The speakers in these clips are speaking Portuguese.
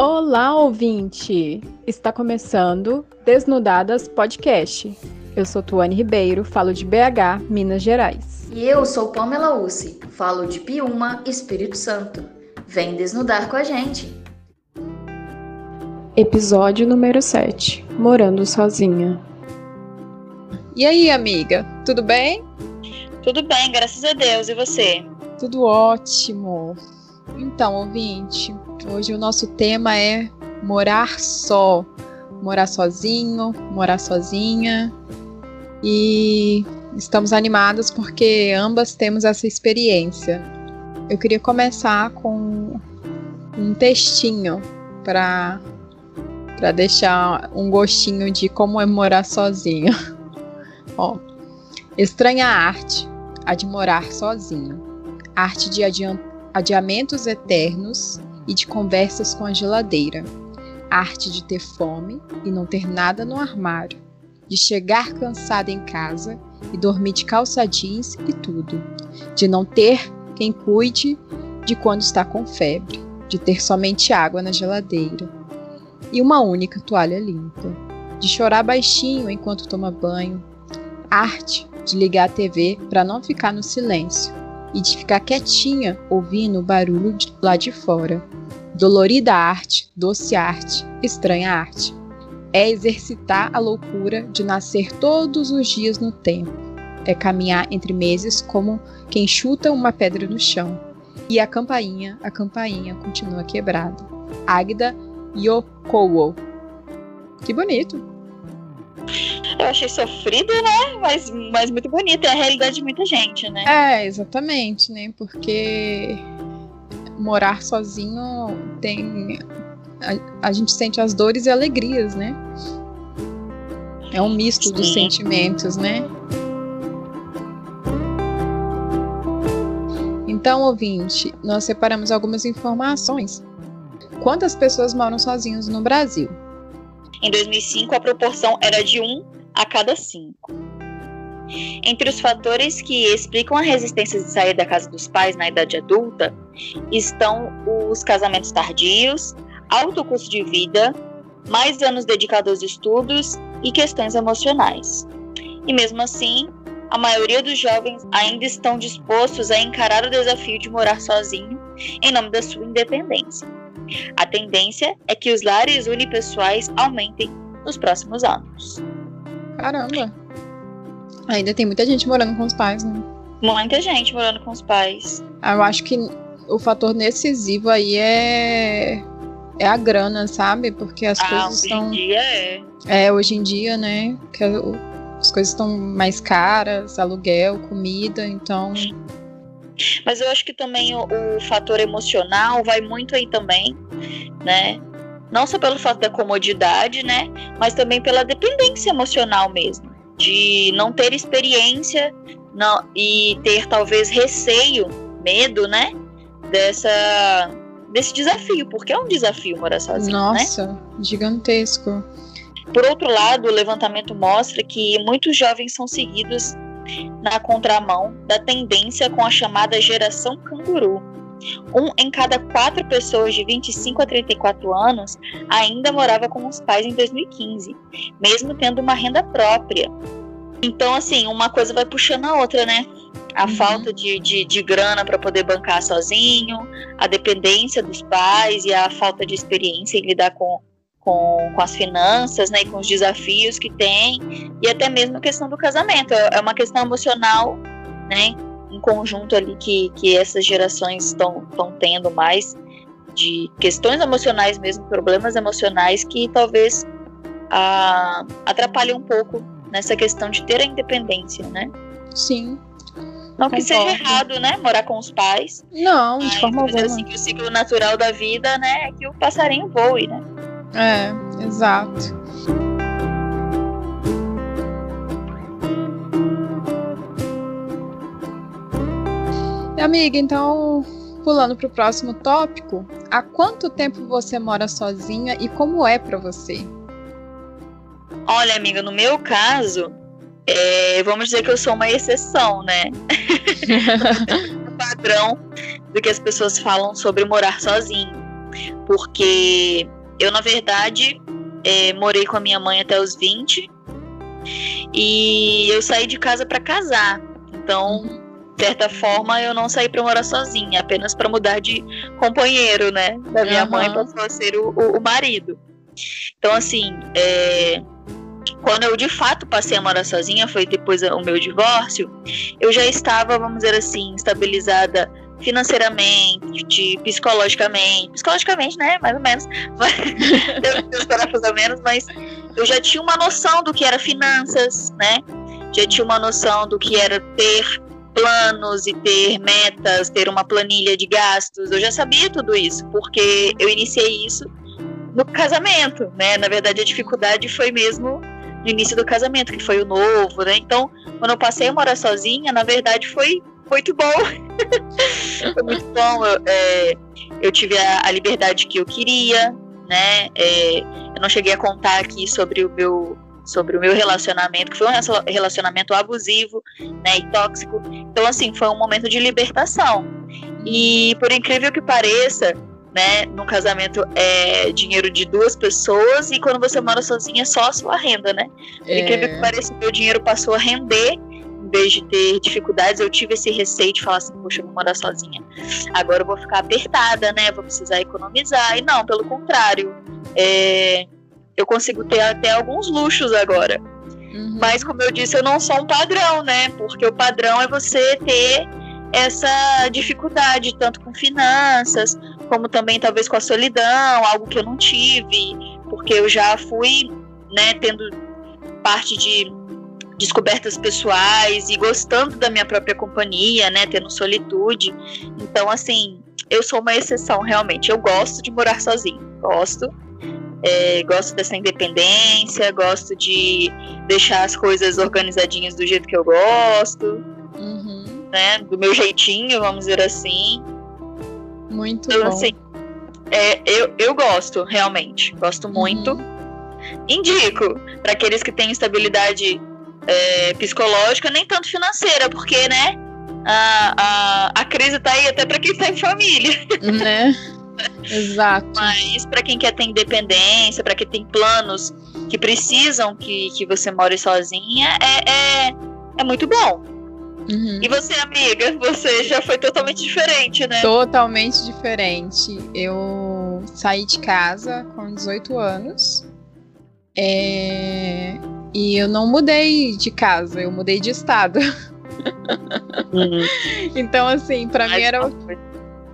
Olá, ouvinte! Está começando Desnudadas Podcast. Eu sou Tuane Ribeiro, falo de BH, Minas Gerais. E eu sou Pamela Ussi, falo de Piuma, Espírito Santo. Vem desnudar com a gente! Episódio número 7 Morando Sozinha. E aí, amiga, tudo bem? Tudo bem, graças a Deus. E você? Tudo ótimo. Então, ouvinte, hoje o nosso tema é morar só. Morar sozinho, morar sozinha. E estamos animadas porque ambas temos essa experiência. Eu queria começar com um textinho para para deixar um gostinho de como é morar sozinho. Ó, estranha arte, a de morar sozinho, arte de adiamentos eternos e de conversas com a geladeira, arte de ter fome e não ter nada no armário, de chegar cansada em casa e dormir de calça jeans e tudo, de não ter quem cuide de quando está com febre, de ter somente água na geladeira. E uma única toalha limpa, de chorar baixinho enquanto toma banho, arte de ligar a TV para não ficar no silêncio e de ficar quietinha ouvindo o barulho de, lá de fora. Dolorida arte, doce arte, estranha arte. É exercitar a loucura de nascer todos os dias no tempo. É caminhar entre meses como quem chuta uma pedra no chão. E a campainha, a campainha continua quebrada. Águida Yokowo. Que bonito! Eu achei sofrido, né? Mas, mas muito bonito. É a realidade de muita gente, né? É, exatamente, né? Porque morar sozinho tem. A, a gente sente as dores e alegrias, né? É um misto Sim. dos sentimentos, né? Então, ouvinte, nós separamos algumas informações. Quantas pessoas moram sozinhos no Brasil? Em 2005, a proporção era de 1 a cada 5. Entre os fatores que explicam a resistência de sair da casa dos pais na idade adulta estão os casamentos tardios, alto custo de vida, mais anos dedicados aos estudos e questões emocionais. E mesmo assim, a maioria dos jovens ainda estão dispostos a encarar o desafio de morar sozinho em nome da sua independência. A tendência é que os lares unipessoais aumentem nos próximos anos. Caramba! Ainda tem muita gente morando com os pais, né? Muita gente morando com os pais. Ah, eu acho que o fator decisivo aí é é a grana, sabe? Porque as ah, coisas estão. Hoje em dia é. É, hoje em dia, né? Que as coisas estão mais caras, aluguel, comida, então mas eu acho que também o, o fator emocional vai muito aí também, né? Não só pelo fato da comodidade, né? Mas também pela dependência emocional mesmo. De não ter experiência não, e ter talvez receio, medo, né? Dessa, desse desafio, porque é um desafio morar sozinho, né? Nossa, né? gigantesco. Por outro lado, o levantamento mostra que muitos jovens são seguidos na contramão da tendência com a chamada geração canguru. Um em cada quatro pessoas de 25 a 34 anos ainda morava com os pais em 2015, mesmo tendo uma renda própria. Então, assim, uma coisa vai puxando a outra, né? A uhum. falta de, de, de grana para poder bancar sozinho, a dependência dos pais e a falta de experiência em lidar com, com, com as finanças, né, e com os desafios que tem, e até mesmo a questão do casamento. É, é uma questão emocional, né, em conjunto ali que, que essas gerações estão tendo mais de questões emocionais mesmo, problemas emocionais que talvez ah, atrapalhem um pouco nessa questão de ter a independência, né? Sim. Não que seja errado, né? Morar com os pais. Não, de forma alguma. Assim, que o ciclo natural da vida, né, é que o passarinho voe, né? É, exato. Amiga, então, pulando para o próximo tópico, há quanto tempo você mora sozinha e como é para você? Olha, amiga, no meu caso, é, vamos dizer que eu sou uma exceção, né? o padrão do que as pessoas falam sobre morar sozinho. Porque eu, na verdade, é, morei com a minha mãe até os 20 e eu saí de casa para casar. Então, de certa forma, eu não saí para morar sozinha, apenas para mudar de companheiro, né? Da minha uhum. mãe passou a ser o, o, o marido. Então, assim, é, quando eu de fato passei a morar sozinha, foi depois do meu divórcio, eu já estava, vamos dizer assim, estabilizada financeiramente, psicologicamente, psicologicamente, né, mais ou menos, Deus parafusos a menos, mas eu já tinha uma noção do que era finanças, né, já tinha uma noção do que era ter planos e ter metas, ter uma planilha de gastos, eu já sabia tudo isso, porque eu iniciei isso no casamento, né, na verdade a dificuldade foi mesmo no início do casamento, que foi o novo, né, então quando eu passei a morar sozinha, na verdade foi muito bom. Foi muito bom. Eu, é, eu tive a, a, liberdade que eu queria, né? É, eu não cheguei a contar aqui sobre o meu sobre o meu relacionamento, que foi um relacionamento abusivo, né, e tóxico. Então, assim, foi um momento de libertação. E por incrível que pareça, né, no casamento é dinheiro de duas pessoas e quando você mora sozinha é só a sua renda, né? Por é... incrível que pareça, meu dinheiro passou a render em vez de ter dificuldades, eu tive esse receio de falar assim, poxa, eu vou morar sozinha. Agora eu vou ficar apertada, né? Vou precisar economizar. E não, pelo contrário. É, eu consigo ter até alguns luxos agora. Uhum. Mas, como eu disse, eu não sou um padrão, né? Porque o padrão é você ter essa dificuldade, tanto com finanças, como também talvez com a solidão, algo que eu não tive, porque eu já fui, né, tendo parte de descobertas pessoais e gostando da minha própria companhia, né, tendo solitude. Então, assim, eu sou uma exceção, realmente. Eu gosto de morar sozinho, gosto. É, gosto dessa independência, gosto de deixar as coisas organizadinhas do jeito que eu gosto, uhum. né, do meu jeitinho, vamos dizer assim. Muito então, bom. Assim, é, eu, eu gosto, realmente, gosto muito. Uhum. Indico para aqueles que têm estabilidade é, psicológica, nem tanto financeira, porque, né? A, a, a crise tá aí até para quem tá em família. Né? Exato. Mas para quem quer ter independência, para quem tem planos que precisam que, que você more sozinha, é, é, é muito bom. Uhum. E você, amiga, você já foi totalmente diferente, né? Totalmente diferente. Eu saí de casa com 18 anos. É... E eu não mudei de casa, eu mudei de estado. Uhum. então, assim, para mim era,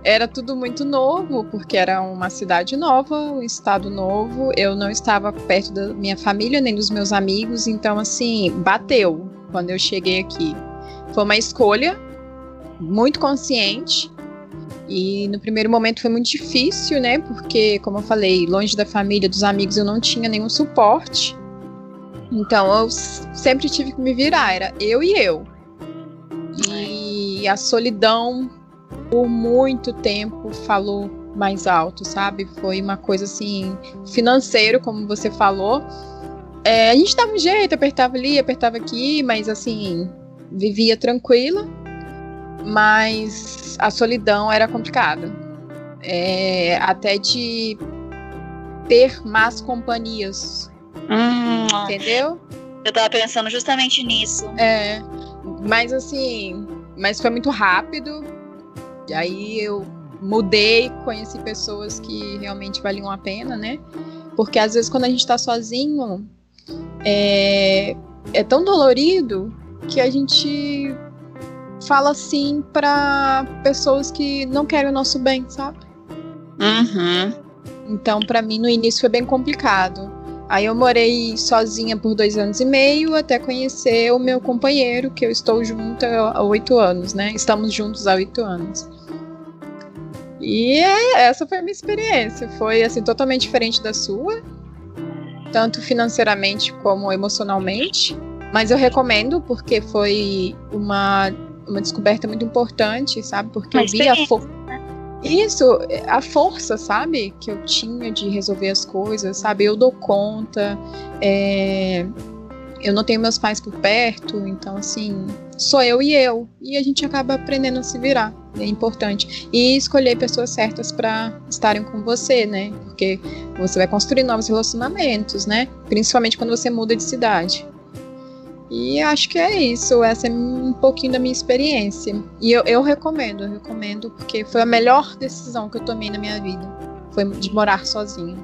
era tudo muito novo, porque era uma cidade nova, um estado novo. Eu não estava perto da minha família nem dos meus amigos, então, assim, bateu quando eu cheguei aqui. Foi uma escolha muito consciente. E no primeiro momento foi muito difícil, né? Porque, como eu falei, longe da família, dos amigos, eu não tinha nenhum suporte. Então eu sempre tive que me virar, era eu e eu. E a solidão por muito tempo falou mais alto, sabe? Foi uma coisa assim, financeiro, como você falou. É, a gente dava um jeito, apertava ali, apertava aqui, mas assim, vivia tranquila. Mas a solidão era complicada. É, até de ter más companhias Hum, entendeu? Eu tava pensando justamente nisso. É. Mas assim, mas foi muito rápido. E aí eu mudei, conheci pessoas que realmente valiam a pena, né? Porque às vezes quando a gente tá sozinho, é, é tão dolorido que a gente fala assim para pessoas que não querem o nosso bem, sabe? Uhum. Então, para mim, no início foi bem complicado. Aí eu morei sozinha por dois anos e meio até conhecer o meu companheiro, que eu estou junto há oito anos, né? Estamos juntos há oito anos. E é, essa foi a minha experiência. Foi assim totalmente diferente da sua, tanto financeiramente como emocionalmente. Mas eu recomendo porque foi uma, uma descoberta muito importante, sabe? Porque eu vi a, fo isso, a força, sabe? Que eu tinha de resolver as coisas, sabe? Eu dou conta. É... Eu não tenho meus pais por perto, então, assim, sou eu e eu. E a gente acaba aprendendo a se virar. É importante. E escolher pessoas certas para estarem com você, né? Porque você vai construir novos relacionamentos, né? Principalmente quando você muda de cidade. E acho que é isso. Essa é um pouquinho da minha experiência. E eu, eu recomendo, eu recomendo, porque foi a melhor decisão que eu tomei na minha vida. Foi de morar sozinha.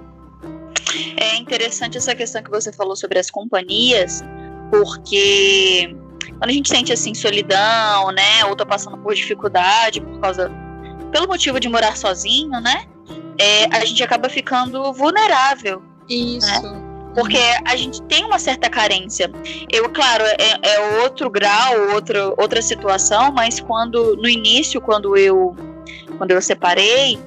É interessante essa questão que você falou sobre as companhias, porque quando a gente sente assim solidão, né, ou tá passando por dificuldade por causa pelo motivo de morar sozinho, né, é, a gente acaba ficando vulnerável. Isso. Né? Porque a gente tem uma certa carência. Eu, claro, é, é outro grau, outro, outra situação, mas quando no início, quando eu quando eu separei,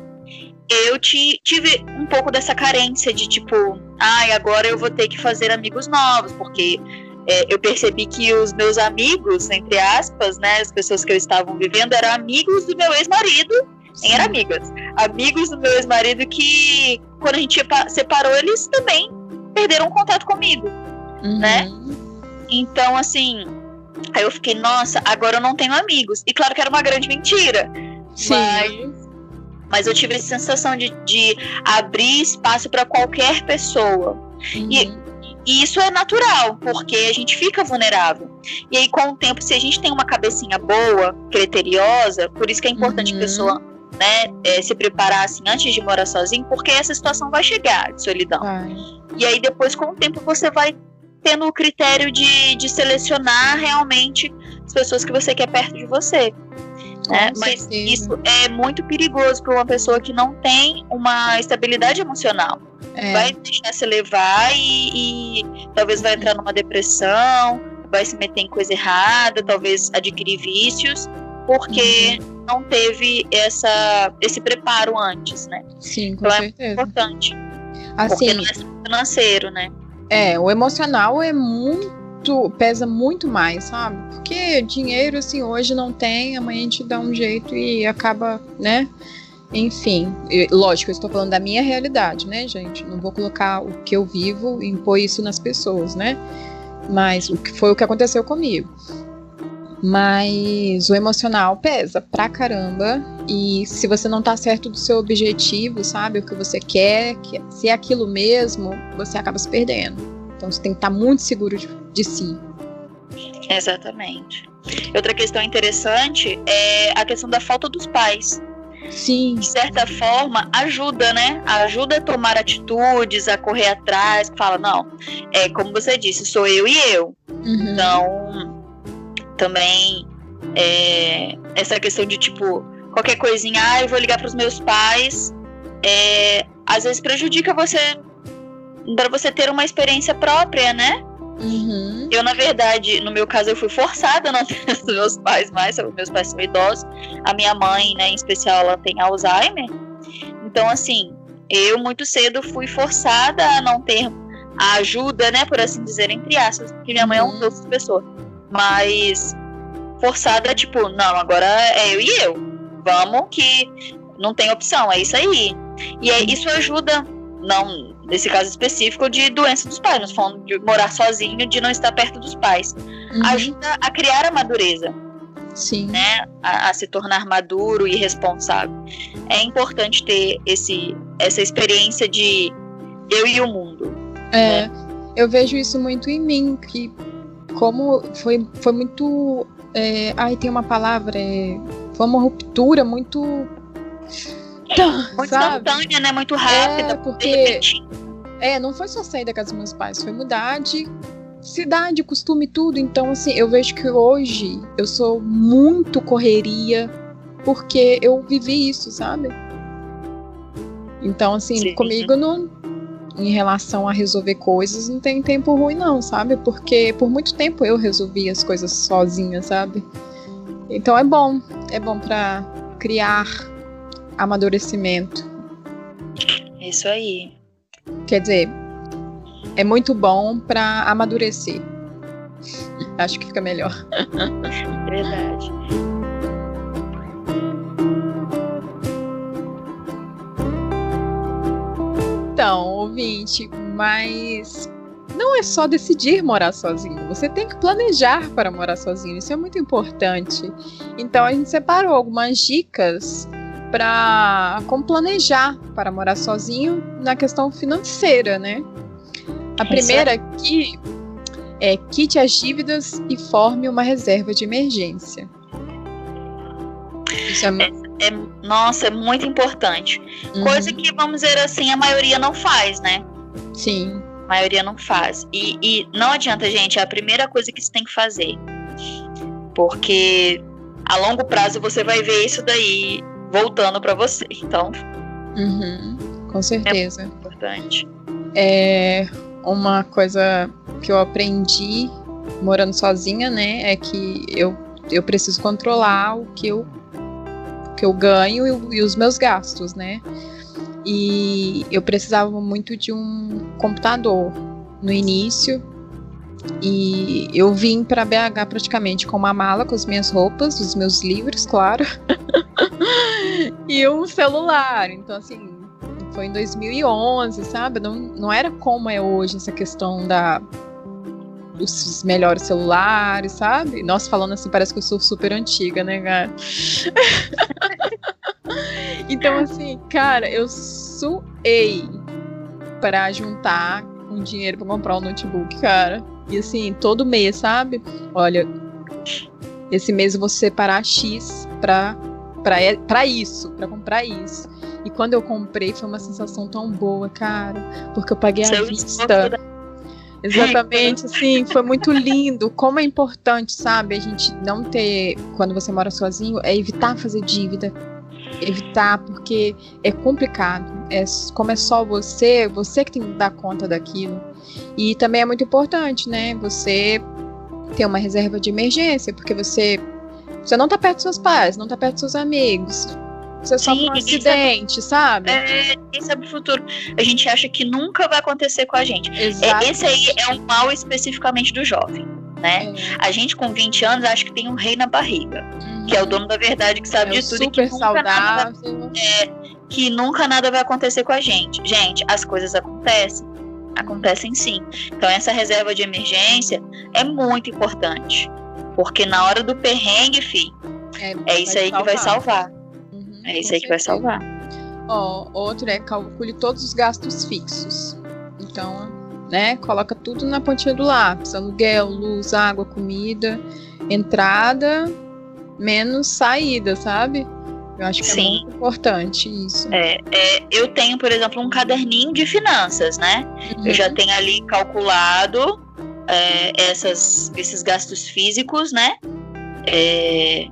eu te, tive um pouco dessa carência de tipo, ai, agora eu vou ter que fazer amigos novos, porque é, eu percebi que os meus amigos, entre aspas, né, as pessoas que eu estava vivendo, eram amigos do meu ex-marido, nem eram amigas, amigos do meu ex-marido que, quando a gente separou, eles também perderam contato comigo, uhum. né? Então, assim, aí eu fiquei, nossa, agora eu não tenho amigos. E claro que era uma grande mentira. Sim. Mas, mas eu tive essa sensação de, de abrir espaço para qualquer pessoa. Uhum. E e isso é natural, porque a gente fica vulnerável. E aí, com o tempo, se a gente tem uma cabecinha boa, criteriosa, por isso que é importante uhum. a pessoa né, é, se preparar assim antes de morar sozinho, porque essa situação vai chegar de solidão. Ai. E aí, depois, com o tempo, você vai tendo o critério de, de selecionar realmente as pessoas que você quer perto de você. Né? Mas isso é muito perigoso para uma pessoa que não tem uma estabilidade emocional. É. Vai deixar se levar e, e, talvez vai entrar numa depressão, vai se meter em coisa errada, talvez adquirir vícios, porque uhum. não teve essa, esse preparo antes, né? Sim, com então certeza. é importante. Assim, porque não é financeiro, né? É, o emocional é muito pesa muito mais, sabe? Porque dinheiro assim hoje não tem, amanhã a gente dá um jeito e acaba, né? Enfim, lógico, eu estou falando da minha realidade, né, gente? Não vou colocar o que eu vivo e impor isso nas pessoas, né? Mas o que foi o que aconteceu comigo. Mas o emocional pesa pra caramba. E se você não tá certo do seu objetivo, sabe? O que você quer, que, se é aquilo mesmo, você acaba se perdendo. Então você tem que estar tá muito seguro de, de si. Exatamente. Outra questão interessante é a questão da falta dos pais. Sim. De certa forma, ajuda, né? Ajuda a tomar atitudes, a correr atrás, fala, não, é como você disse, sou eu e eu. Uhum. Então, também é, essa questão de tipo, qualquer coisinha, ah, eu vou ligar para os meus pais, é, às vezes prejudica você para você ter uma experiência própria, né? Uhum. Eu, na verdade, no meu caso, eu fui forçada a não ter os meus pais mais, meus pais são idosos. A minha mãe, né, em especial, ela tem Alzheimer. Então, assim, eu muito cedo fui forçada a não ter a ajuda, né, por assim dizer, entre aspas, porque minha mãe é um uhum. doce pessoa. Mas forçada, tipo, não, agora é eu e eu. Vamos que não tem opção, é isso aí. E aí, isso ajuda, não nesse caso específico, de doença dos pais, nós falando de morar sozinho, de não estar perto dos pais. Uhum. Ajuda a criar a madureza. Sim. Né? A, a, se tornar maduro e responsável. É importante ter esse, essa experiência de eu e o mundo. É, né? eu vejo isso muito em mim, que como foi, foi muito. É, ai, tem uma palavra, é, foi uma ruptura muito muito instantânea, né? Muito rápida. É, porque. É, não foi só sair da casa dos meus pais, foi mudar de cidade, costume, tudo. Então, assim, eu vejo que hoje eu sou muito correria porque eu vivi isso, sabe? Então, assim, Sim. comigo não. Em relação a resolver coisas, não tem tempo ruim, não, sabe? Porque por muito tempo eu resolvi as coisas sozinha, sabe? Então é bom. É bom para criar amadurecimento. Isso aí. Quer dizer, é muito bom para amadurecer. Acho que fica melhor. Verdade. Então, ouvinte, mas não é só decidir morar sozinho, você tem que planejar para morar sozinho. Isso é muito importante. Então a gente separou algumas dicas para como planejar para morar sozinho na questão financeira, né? A primeira aqui é quite as dívidas e forme uma reserva de emergência. Isso é, é, é nossa, é muito importante. Uhum. Coisa que, vamos dizer assim, a maioria não faz, né? Sim. A maioria não faz. E, e não adianta, gente, é a primeira coisa que você tem que fazer. Porque a longo prazo você vai ver isso daí voltando para você. Então. Uhum, com certeza. É importante. É uma coisa que eu aprendi morando sozinha, né? É que eu, eu preciso controlar o que eu, que eu ganho e, e os meus gastos, né? E eu precisava muito de um computador no início. E eu vim para BH praticamente com uma mala com as minhas roupas, os meus livros, claro. e um celular. Então, assim, foi em 2011, sabe? Não, não era como é hoje essa questão da dos melhores celulares, sabe? Nossa, falando assim, parece que eu sou super antiga, né, cara? então, assim, cara, eu suei para juntar um dinheiro para comprar um notebook, cara. E assim, todo mês, sabe? Olha, esse mês eu vou separar X pra, pra, pra isso, para comprar isso. E quando eu comprei, foi uma sensação tão boa, cara. Porque eu paguei à vista. Exatamente, assim, foi muito lindo. Como é importante, sabe, a gente não ter, quando você mora sozinho, é evitar fazer dívida. Evitar, porque é complicado. É, como é só você, você que tem que dar conta daquilo. E também é muito importante, né? Você ter uma reserva de emergência, porque você, você não tá perto dos seus pais, não tá perto dos seus amigos. Você sofre um acidente, sabe? É, quem sabe o futuro. A gente acha que nunca vai acontecer com a gente. É, esse aí é um mal especificamente do jovem, né? É. A gente com 20 anos acha que tem um rei na barriga, uhum. que é o dono da verdade, que sabe é de tudo e que nunca saudável. Nada, é, que nunca nada vai acontecer com a gente. Gente, as coisas acontecem. Acontecem sim. Então essa reserva de emergência é muito importante. Porque na hora do perrengue, fi, é, é isso aí salvar. que vai salvar. É isso aí que vai salvar. Ó, outro é calcule todos os gastos fixos. Então, né, coloca tudo na pontinha do lápis: aluguel, luz, água, comida, entrada, menos saída, sabe? Eu acho que Sim. é muito importante isso. É, é, eu tenho, por exemplo, um caderninho de finanças, né? Uhum. Eu já tenho ali calculado é, essas, esses gastos físicos, né? É,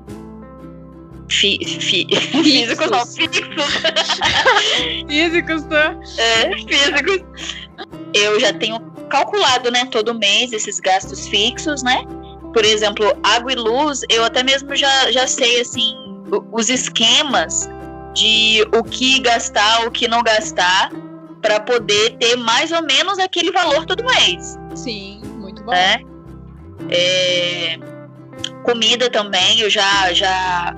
Fi, fi, físicos não, físicos. físicos, tá? É, físicos. Eu já tenho calculado, né, todo mês esses gastos fixos, né? Por exemplo, água e luz, eu até mesmo já, já sei, assim, os esquemas de o que gastar, o que não gastar, para poder ter mais ou menos aquele valor todo mês. Sim, muito bom. Né? É, comida também, eu já, já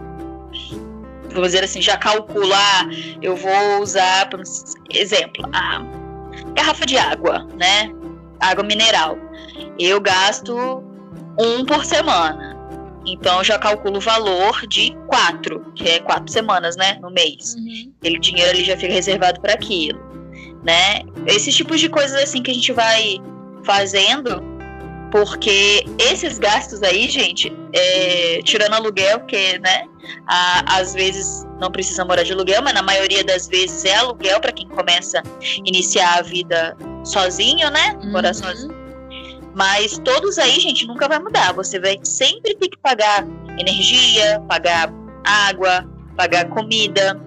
vamos dizer assim, já calcular, eu vou usar, por exemplo, a garrafa de água, né? Água mineral. Eu gasto um por semana. Então eu já calculo o valor de quatro, que é quatro semanas, né? No mês. Uhum. Aquele dinheiro ali já fica reservado para aquilo, né? Esses tipos de coisas assim que a gente vai fazendo, porque esses gastos aí, gente, é, tirando aluguel, que, né? a, às vezes não precisa morar de aluguel, mas na maioria das vezes é aluguel para quem começa a iniciar a vida sozinho, né? Uhum. Morar sozinho. Mas todos aí, gente, nunca vai mudar. Você vai sempre ter que pagar energia, pagar água, pagar comida,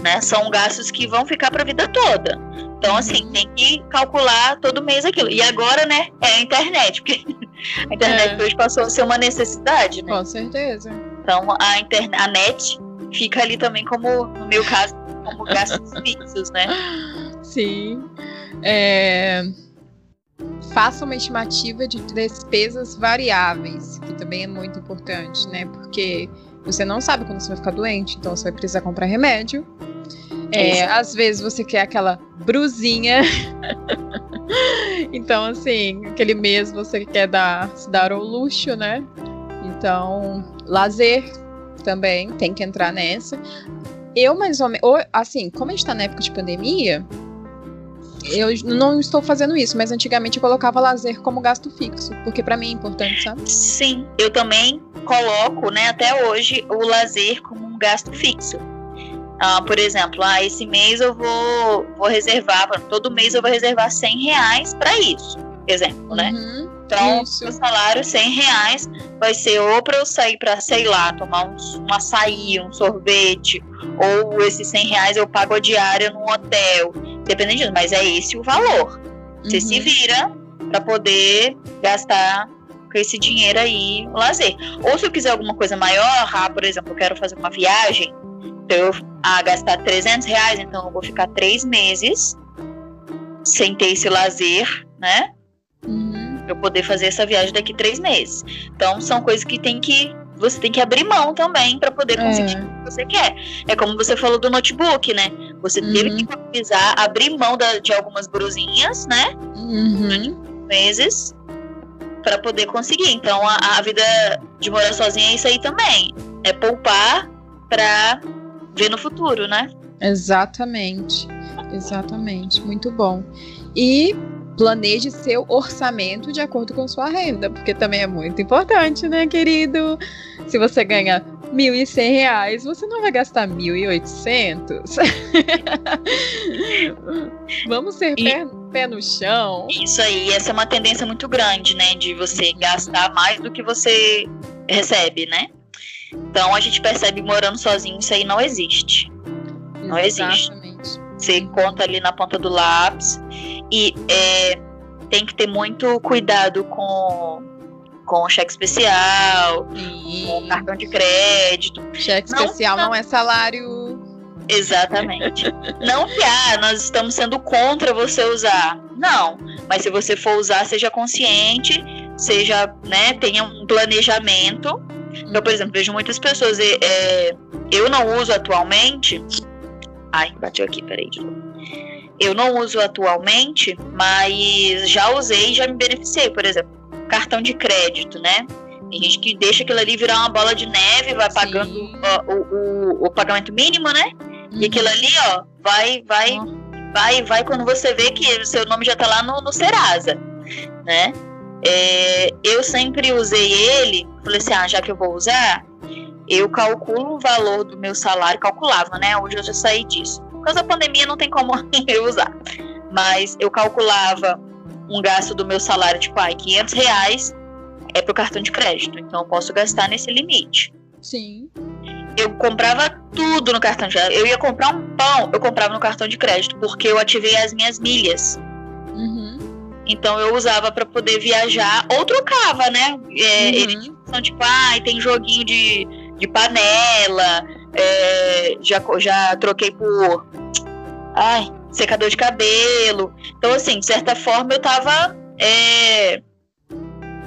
né? São gastos que vão ficar para a vida toda. Então, assim, tem que calcular todo mês aquilo. E agora, né, é a internet, porque a internet é. hoje passou a ser uma necessidade, né? Com certeza. Então a, internet, a net fica ali também como, no meu caso, como gastos fixos, né? Sim. É... Faça uma estimativa de despesas variáveis, que também é muito importante, né? Porque você não sabe quando você vai ficar doente, então você vai precisar comprar remédio. É, às vezes você quer aquela brusinha então, assim, aquele mês você quer dar, se dar o luxo, né? Então, lazer também tem que entrar nessa. Eu, mais ou menos, assim, como a gente tá na época de pandemia, eu não estou fazendo isso, mas antigamente eu colocava lazer como gasto fixo, porque para mim é importante, sabe? Sim, eu também coloco, né, até hoje, o lazer como um gasto fixo. Ah, por exemplo, ah, esse mês eu vou, vou reservar, todo mês eu vou reservar 100 reais para isso, exemplo, né? Uhum, então, isso. o salário 100 reais vai ser ou para eu sair para, sei lá, tomar um, um açaí, um sorvete, ou esses 100 reais eu pago a diária num hotel, dependendo disso, mas é esse o valor. Você se Uhum. vira para poder gastar com esse dinheiro aí no lazer. Ou se eu quiser alguma coisa maior, ah, por exemplo, eu quero fazer uma viagem, então eu ah, gastar 300 reais, então eu vou ficar três meses sem ter esse lazer, né? Uhum. Pra eu poder fazer essa viagem daqui três meses. Então são coisas que tem que você tem que abrir mão também para poder conseguir É. o que você quer. É como você falou do notebook, né? Você teve Uhum. que economizar, abrir mão da- de algumas brusinhas, né? Uhum. Meses para poder conseguir. Então a, a vida de morar sozinha é isso aí também. É poupar para ver no futuro, né? Exatamente. Exatamente. Muito bom. E planeje seu orçamento de acordo com sua renda, porque também é muito importante, né, querido? Se você ganha 1.100 reais, você não vai gastar 1.800. Vamos ser E- pé, pé no chão. Isso aí, essa é uma tendência muito grande, né? De você gastar mais do que você recebe, né? Então a gente percebe morando sozinho, isso aí não existe. Não existe. Exatamente. Você conta ali na ponta do lápis e é, tem que ter muito cuidado com com cheque especial, com E cartão de crédito. cheque Não, especial não. não é salário. Exatamente. não que ah, nós estamos sendo contra você usar. Não. Mas se você for usar, seja consciente, seja, né, tenha um planejamento. Eu, por exemplo, vejo muitas pessoas. é, eu não uso atualmente. Ai, bateu aqui, peraí. Eu não uso atualmente, mas já usei e já me beneficiei. Por exemplo, cartão de crédito, né? Tem gente que deixa aquilo ali virar uma bola de neve, vai pagando Sim. ó, o, o, o pagamento mínimo, né? E aquilo ali, ó, vai, vai, Ó. vai, vai quando você vê que o seu nome já tá lá no, no Serasa, né? É, eu sempre usei ele, falei assim, ah, já que eu vou usar, eu calculo o valor do meu salário, calculava, né? Hoje eu já saí disso. Por causa da pandemia não tem como eu usar. Mas eu calculava um gasto do meu salário, tipo, ai, 500 reais é pro cartão de crédito. Então eu posso gastar nesse limite Sim. eu comprava tudo no cartão de crédito. Eu ia comprar um pão, eu comprava no cartão de crédito, porque eu ativei as minhas milhas. Uhum. Então eu usava para poder viajar ou trocava, né? É, Uhum. Eles são tipo, ai, tem joguinho de, de panela, é, já, já troquei por ai, secador de cabelo. Então, assim, de certa forma eu tava é,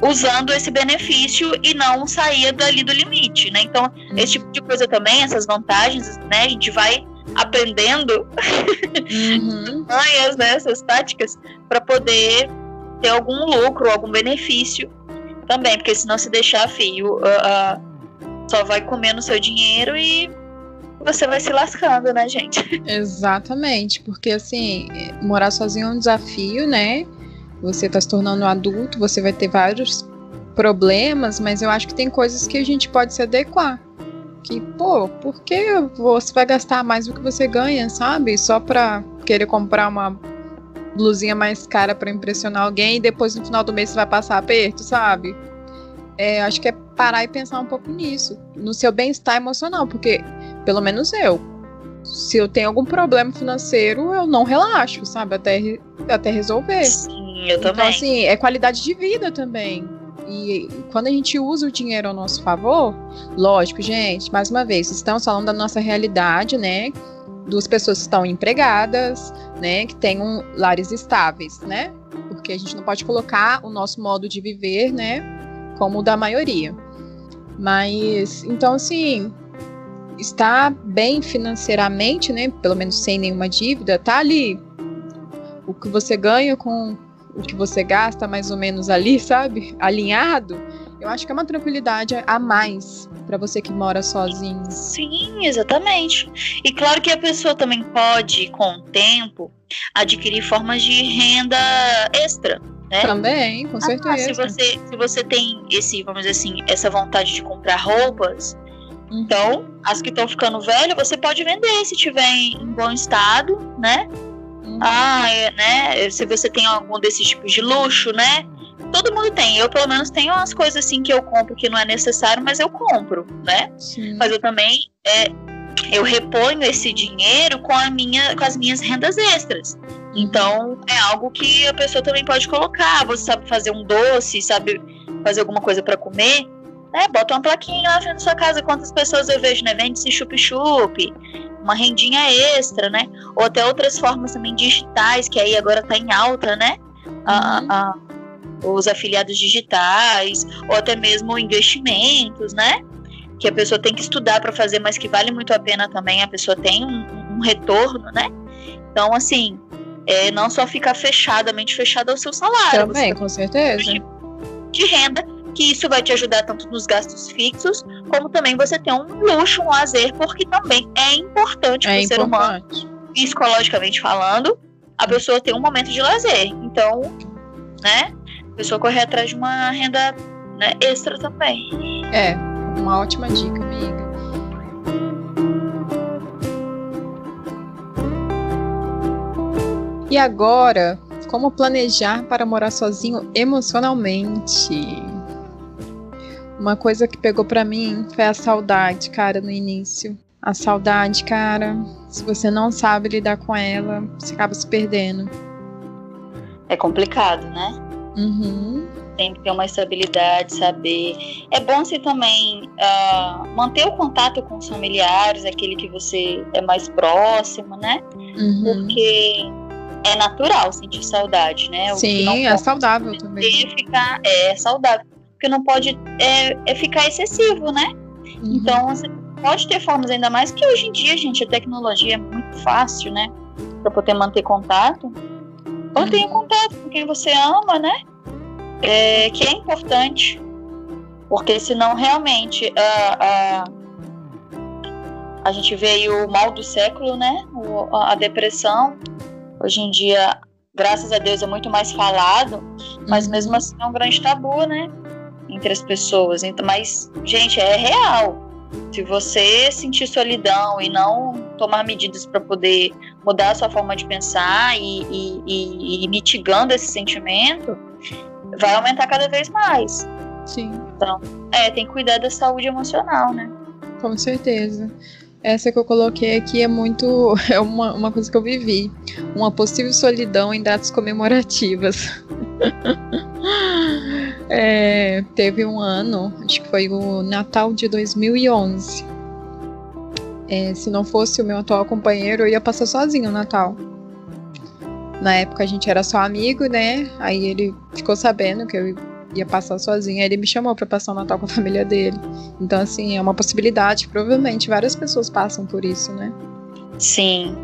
usando esse benefício e não saía dali do limite, né? Então, esse tipo de coisa também, essas vantagens, né? A gente vai aprendendo Uhum. manhas, né? Essas táticas para poder ter algum lucro, algum benefício também, porque senão se deixar fio, ah, ah, só vai comendo seu dinheiro e você vai se lascando, né, gente? Exatamente, porque assim, morar sozinho é um desafio, né? Você tá se tornando um adulto, você vai ter vários problemas, mas eu acho que tem coisas que a gente pode se adequar. Que, pô, por que você vai gastar mais do que você ganha, sabe? Só pra querer comprar uma blusinha mais cara pra impressionar alguém e depois no final do mês você vai passar aperto, sabe? É, acho que é parar e pensar um pouco nisso, no seu bem-estar emocional, porque pelo menos eu, se eu tenho algum problema financeiro, eu não relaxo, sabe? Até, até resolver. Sim, eu Então, também. assim, é qualidade de vida também. E quando a gente usa o dinheiro ao nosso favor, lógico, gente, mais uma vez, estamos falando da nossa realidade, né? Duas pessoas que estão empregadas, né? Que tenham lares estáveis, né? Porque a gente não pode colocar o nosso modo de viver, né? Como o da maioria. Mas, então, assim, estar bem financeiramente, né? Pelo menos sem nenhuma dívida, tá ali. O que você ganha com o que você gasta mais ou menos ali, sabe? Alinhado, eu acho que é uma tranquilidade a mais para você que mora sozinho. Sim, exatamente. E claro que a pessoa também pode, com o tempo, adquirir formas de renda extra. Né? Também, com certeza. Ah, se, você, se você tem esse, vamos dizer assim, essa vontade de comprar roupas, uhum. então as que estão ficando velhas, você pode vender se tiver em, em bom estado, né? Uhum. Ah, é, né? Se você tem algum desses tipos de luxo, né? Todo mundo tem. Eu, pelo menos, tenho umas coisas assim que eu compro que não é necessário, mas eu compro, né? Sim. Mas eu também é, eu reponho esse dinheiro com, a minha, com as minhas rendas extras. Então, é algo que a pessoa também pode colocar. Você sabe fazer um doce, sabe fazer alguma coisa para comer, né? Bota uma plaquinha lá na sua casa. Quantas pessoas eu vejo, né? Vende-se chup-chup, uma rendinha extra, né? Ou até outras formas também digitais, que aí agora tá em alta, né? Uhum. A, a, os afiliados digitais, ou até mesmo investimentos, né? Que a pessoa tem que estudar para fazer, mas que vale muito a pena também, a pessoa tem um, um retorno, né? Então, assim, é, não só ficar fechadamente fechada ao seu salário. Também, com certeza. De, de renda, que isso vai te ajudar tanto nos gastos fixos, como também você ter um luxo, um lazer, porque também é importante é para o ser humano, psicologicamente falando, a pessoa ter um momento de lazer. Então, né? A pessoa correr atrás de uma renda né, extra também. É, uma ótima dica, amiga. E agora, como planejar para morar sozinho emocionalmente? Uma coisa que pegou para mim foi a saudade, cara, no início. A saudade, cara, se você não sabe lidar com ela, você acaba se perdendo. É complicado, né? Uhum. Tem que ter uma estabilidade, saber. É bom você também uh, manter o contato com os familiares, aquele que você é mais próximo, né? Uhum. Porque é natural sentir saudade, né? O Sim, é saudável também. Ficar, é, é saudável. Porque não pode é, é ficar excessivo, né? Uhum. Então, você pode ter formas, ainda mais que hoje em dia, gente, a tecnologia é muito fácil, né? Para poder manter contato. Mantenha contato com quem você ama, né? É, que é importante. Porque senão realmente a, a, a gente veio o mal do século, né? O, a depressão. Hoje em dia, graças a Deus, é muito mais falado, mas uhum. mesmo assim é um grande tabu, né? Entre as pessoas. Então, mas, gente, é real. Se você sentir solidão e não tomar medidas para poder mudar a sua forma de pensar e, e, e, e mitigando esse sentimento, vai aumentar cada vez mais. Sim. Então, é, tem que cuidar da saúde emocional, né? Com certeza. Essa que eu coloquei aqui é muito. É uma, uma coisa que eu vivi. Uma possível solidão em datas comemorativas. é, teve um ano, acho que foi o Natal de 2011. É, se não fosse o meu atual companheiro, eu ia passar sozinho o Natal. Na época a gente era só amigo, né? Aí ele ficou sabendo que eu ia passar sozinha. Aí ele me chamou para passar o Natal com a família dele. Então, assim, é uma possibilidade. Provavelmente várias pessoas passam por isso, né? Sim.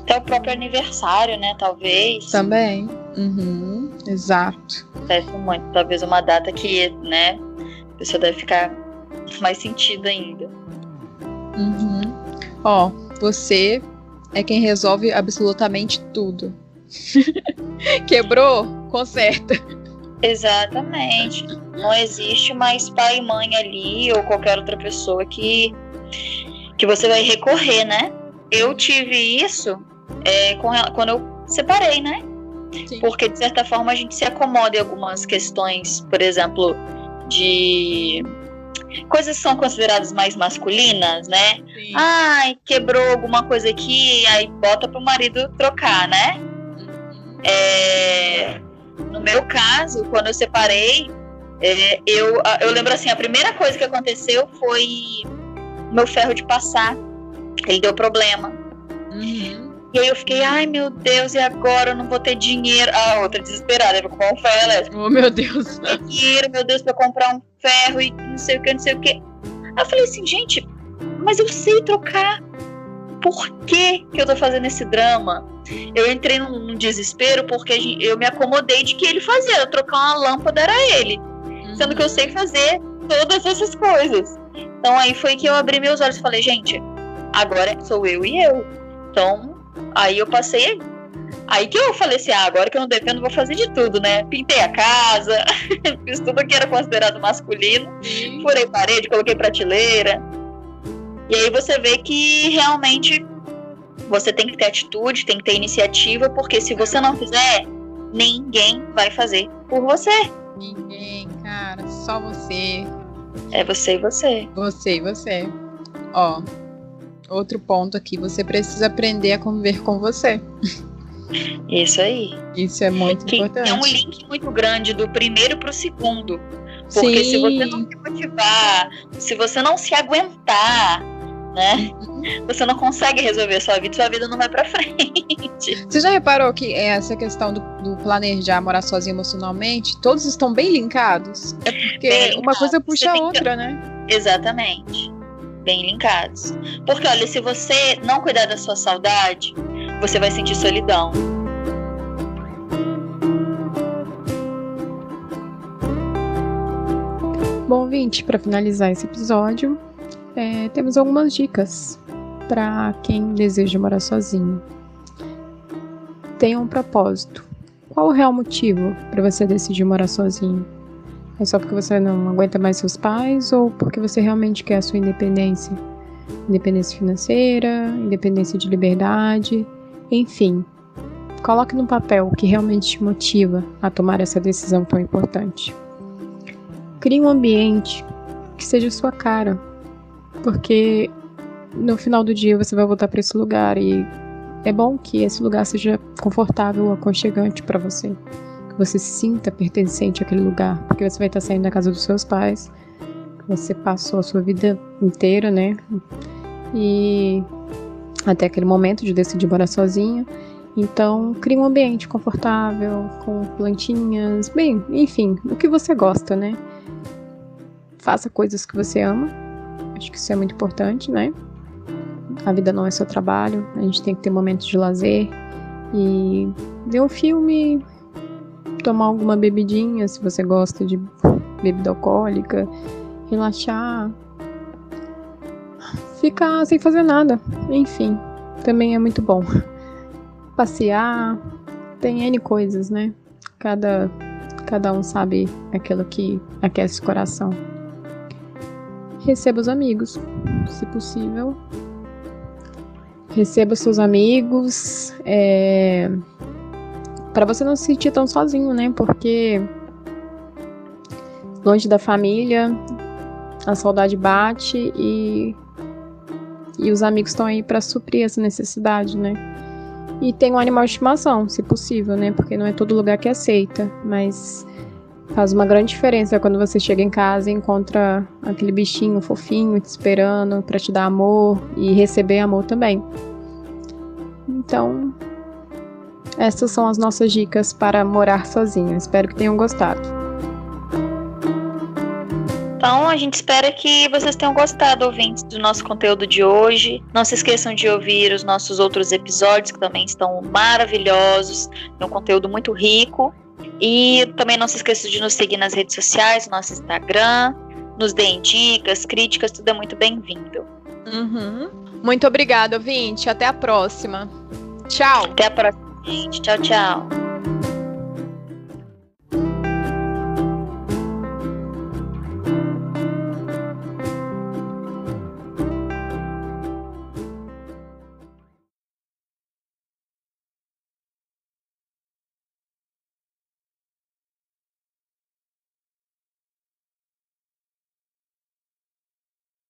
Até o próprio aniversário, né? Talvez. Também. Uhum, exato. Acontece muito. Talvez uma data que, né? A pessoa deve ficar mais sentido ainda. Uhum. Ó, você é quem resolve absolutamente tudo. Quebrou? Conserta. Exatamente. Não existe mais pai e mãe ali ou qualquer outra pessoa que, que você vai recorrer, né? Eu tive isso é, quando eu separei, né? Sim. Porque, de certa forma, a gente se acomoda em algumas questões, por exemplo, de coisas que são consideradas mais masculinas, né? Sim. Ai, quebrou alguma coisa aqui, aí bota pro marido trocar, né? Uhum. É, no meu caso, quando eu separei, é, eu, eu lembro assim, a primeira coisa que aconteceu foi meu ferro de passar. Ele deu problema. Uhum. E aí eu fiquei, ai meu Deus, e agora eu não vou ter dinheiro. Ah, outra desesperada, eu vou comprar um ferro elétrico. Oh, meu Deus. Dinheiro, meu Deus, pra comprar um ferro e não sei o que, não sei o que. Aí eu falei assim, gente, mas eu sei trocar. Por que, que eu tô fazendo esse drama? eu entrei num, num desespero porque eu me acomodei de que ele fazia. Trocar uma lâmpada era ele. Uhum. Sendo que eu sei fazer todas essas coisas. Então aí foi que eu abri meus olhos e falei, gente, agora sou eu e eu. Então, aí eu passei Aí que eu falei assim, ah, agora que eu não dependo, vou fazer de tudo, né? Pintei a casa, fiz tudo que era considerado masculino, furei parede, coloquei prateleira. E aí você vê que realmente você tem que ter atitude, tem que ter iniciativa, porque se você não fizer, ninguém vai fazer por você. Ninguém, cara, só você. É você e você. Você e você. Ó, outro ponto aqui, você precisa aprender a conviver com você. Isso aí. Isso é muito que importante. É um link muito grande do primeiro para o segundo. Porque Sim. se você não se motivar, se você não se aguentar, né? Uhum. Você não consegue resolver a sua vida, sua vida não vai para frente. Você já reparou que essa questão do, do, planejar morar sozinho emocionalmente, todos estão bem linkados? É porque uma coisa puxa a outra, né? Exatamente. Bem linkados. Porque olha, se você não cuidar da sua saudade, você vai sentir solidão. Bom, ouvinte, para finalizar esse episódio, é, temos algumas dicas para quem deseja morar sozinho. Tenha um propósito. Qual o real motivo para você decidir morar sozinho? É só porque você não aguenta mais seus pais ou porque você realmente quer a sua independência? Independência financeira, independência de liberdade, enfim, coloque no papel o que realmente te motiva a tomar essa decisão tão importante. Crie um ambiente que seja sua cara, porque no final do dia você vai voltar para esse lugar e é bom que esse lugar seja confortável, aconchegante para você, que você se sinta pertencente àquele lugar, porque você vai estar saindo da casa dos seus pais, que você passou a sua vida inteira, né? E até aquele momento de decidir morar sozinha. Então, crie um ambiente confortável, com plantinhas, bem, enfim, o que você gosta, né? Faça coisas que você ama. Acho que isso é muito importante, né? A vida não é só trabalho, a gente tem que ter momentos de lazer e ver um filme, tomar alguma bebidinha, se você gosta de bebida alcoólica, relaxar, ficar sem fazer nada. Enfim, também é muito bom. Passear, tem N coisas, né? Cada, cada um sabe aquilo que aquece o coração. Receba os amigos, se possível. Receba seus amigos. É... Para você não se sentir tão sozinho, né? Porque longe da família, a saudade bate e e os amigos estão aí para suprir essa necessidade, né? E tem um animal de estimação, se possível, né? Porque não é todo lugar que aceita, mas faz uma grande diferença quando você chega em casa e encontra aquele bichinho fofinho te esperando para te dar amor e receber amor também. Então, essas são as nossas dicas para morar sozinho. Espero que tenham gostado. Então a gente espera que vocês tenham gostado, ouvintes, do nosso conteúdo de hoje. Não se esqueçam de ouvir os nossos outros episódios, que também estão maravilhosos. É um conteúdo muito rico. E também não se esqueçam de nos seguir nas redes sociais, no nosso Instagram. Nos deem dicas, críticas, tudo é muito bem-vindo. Uhum. Muito obrigada, ouvinte. Até a próxima. Tchau. Até a próxima, gente. Tchau, tchau.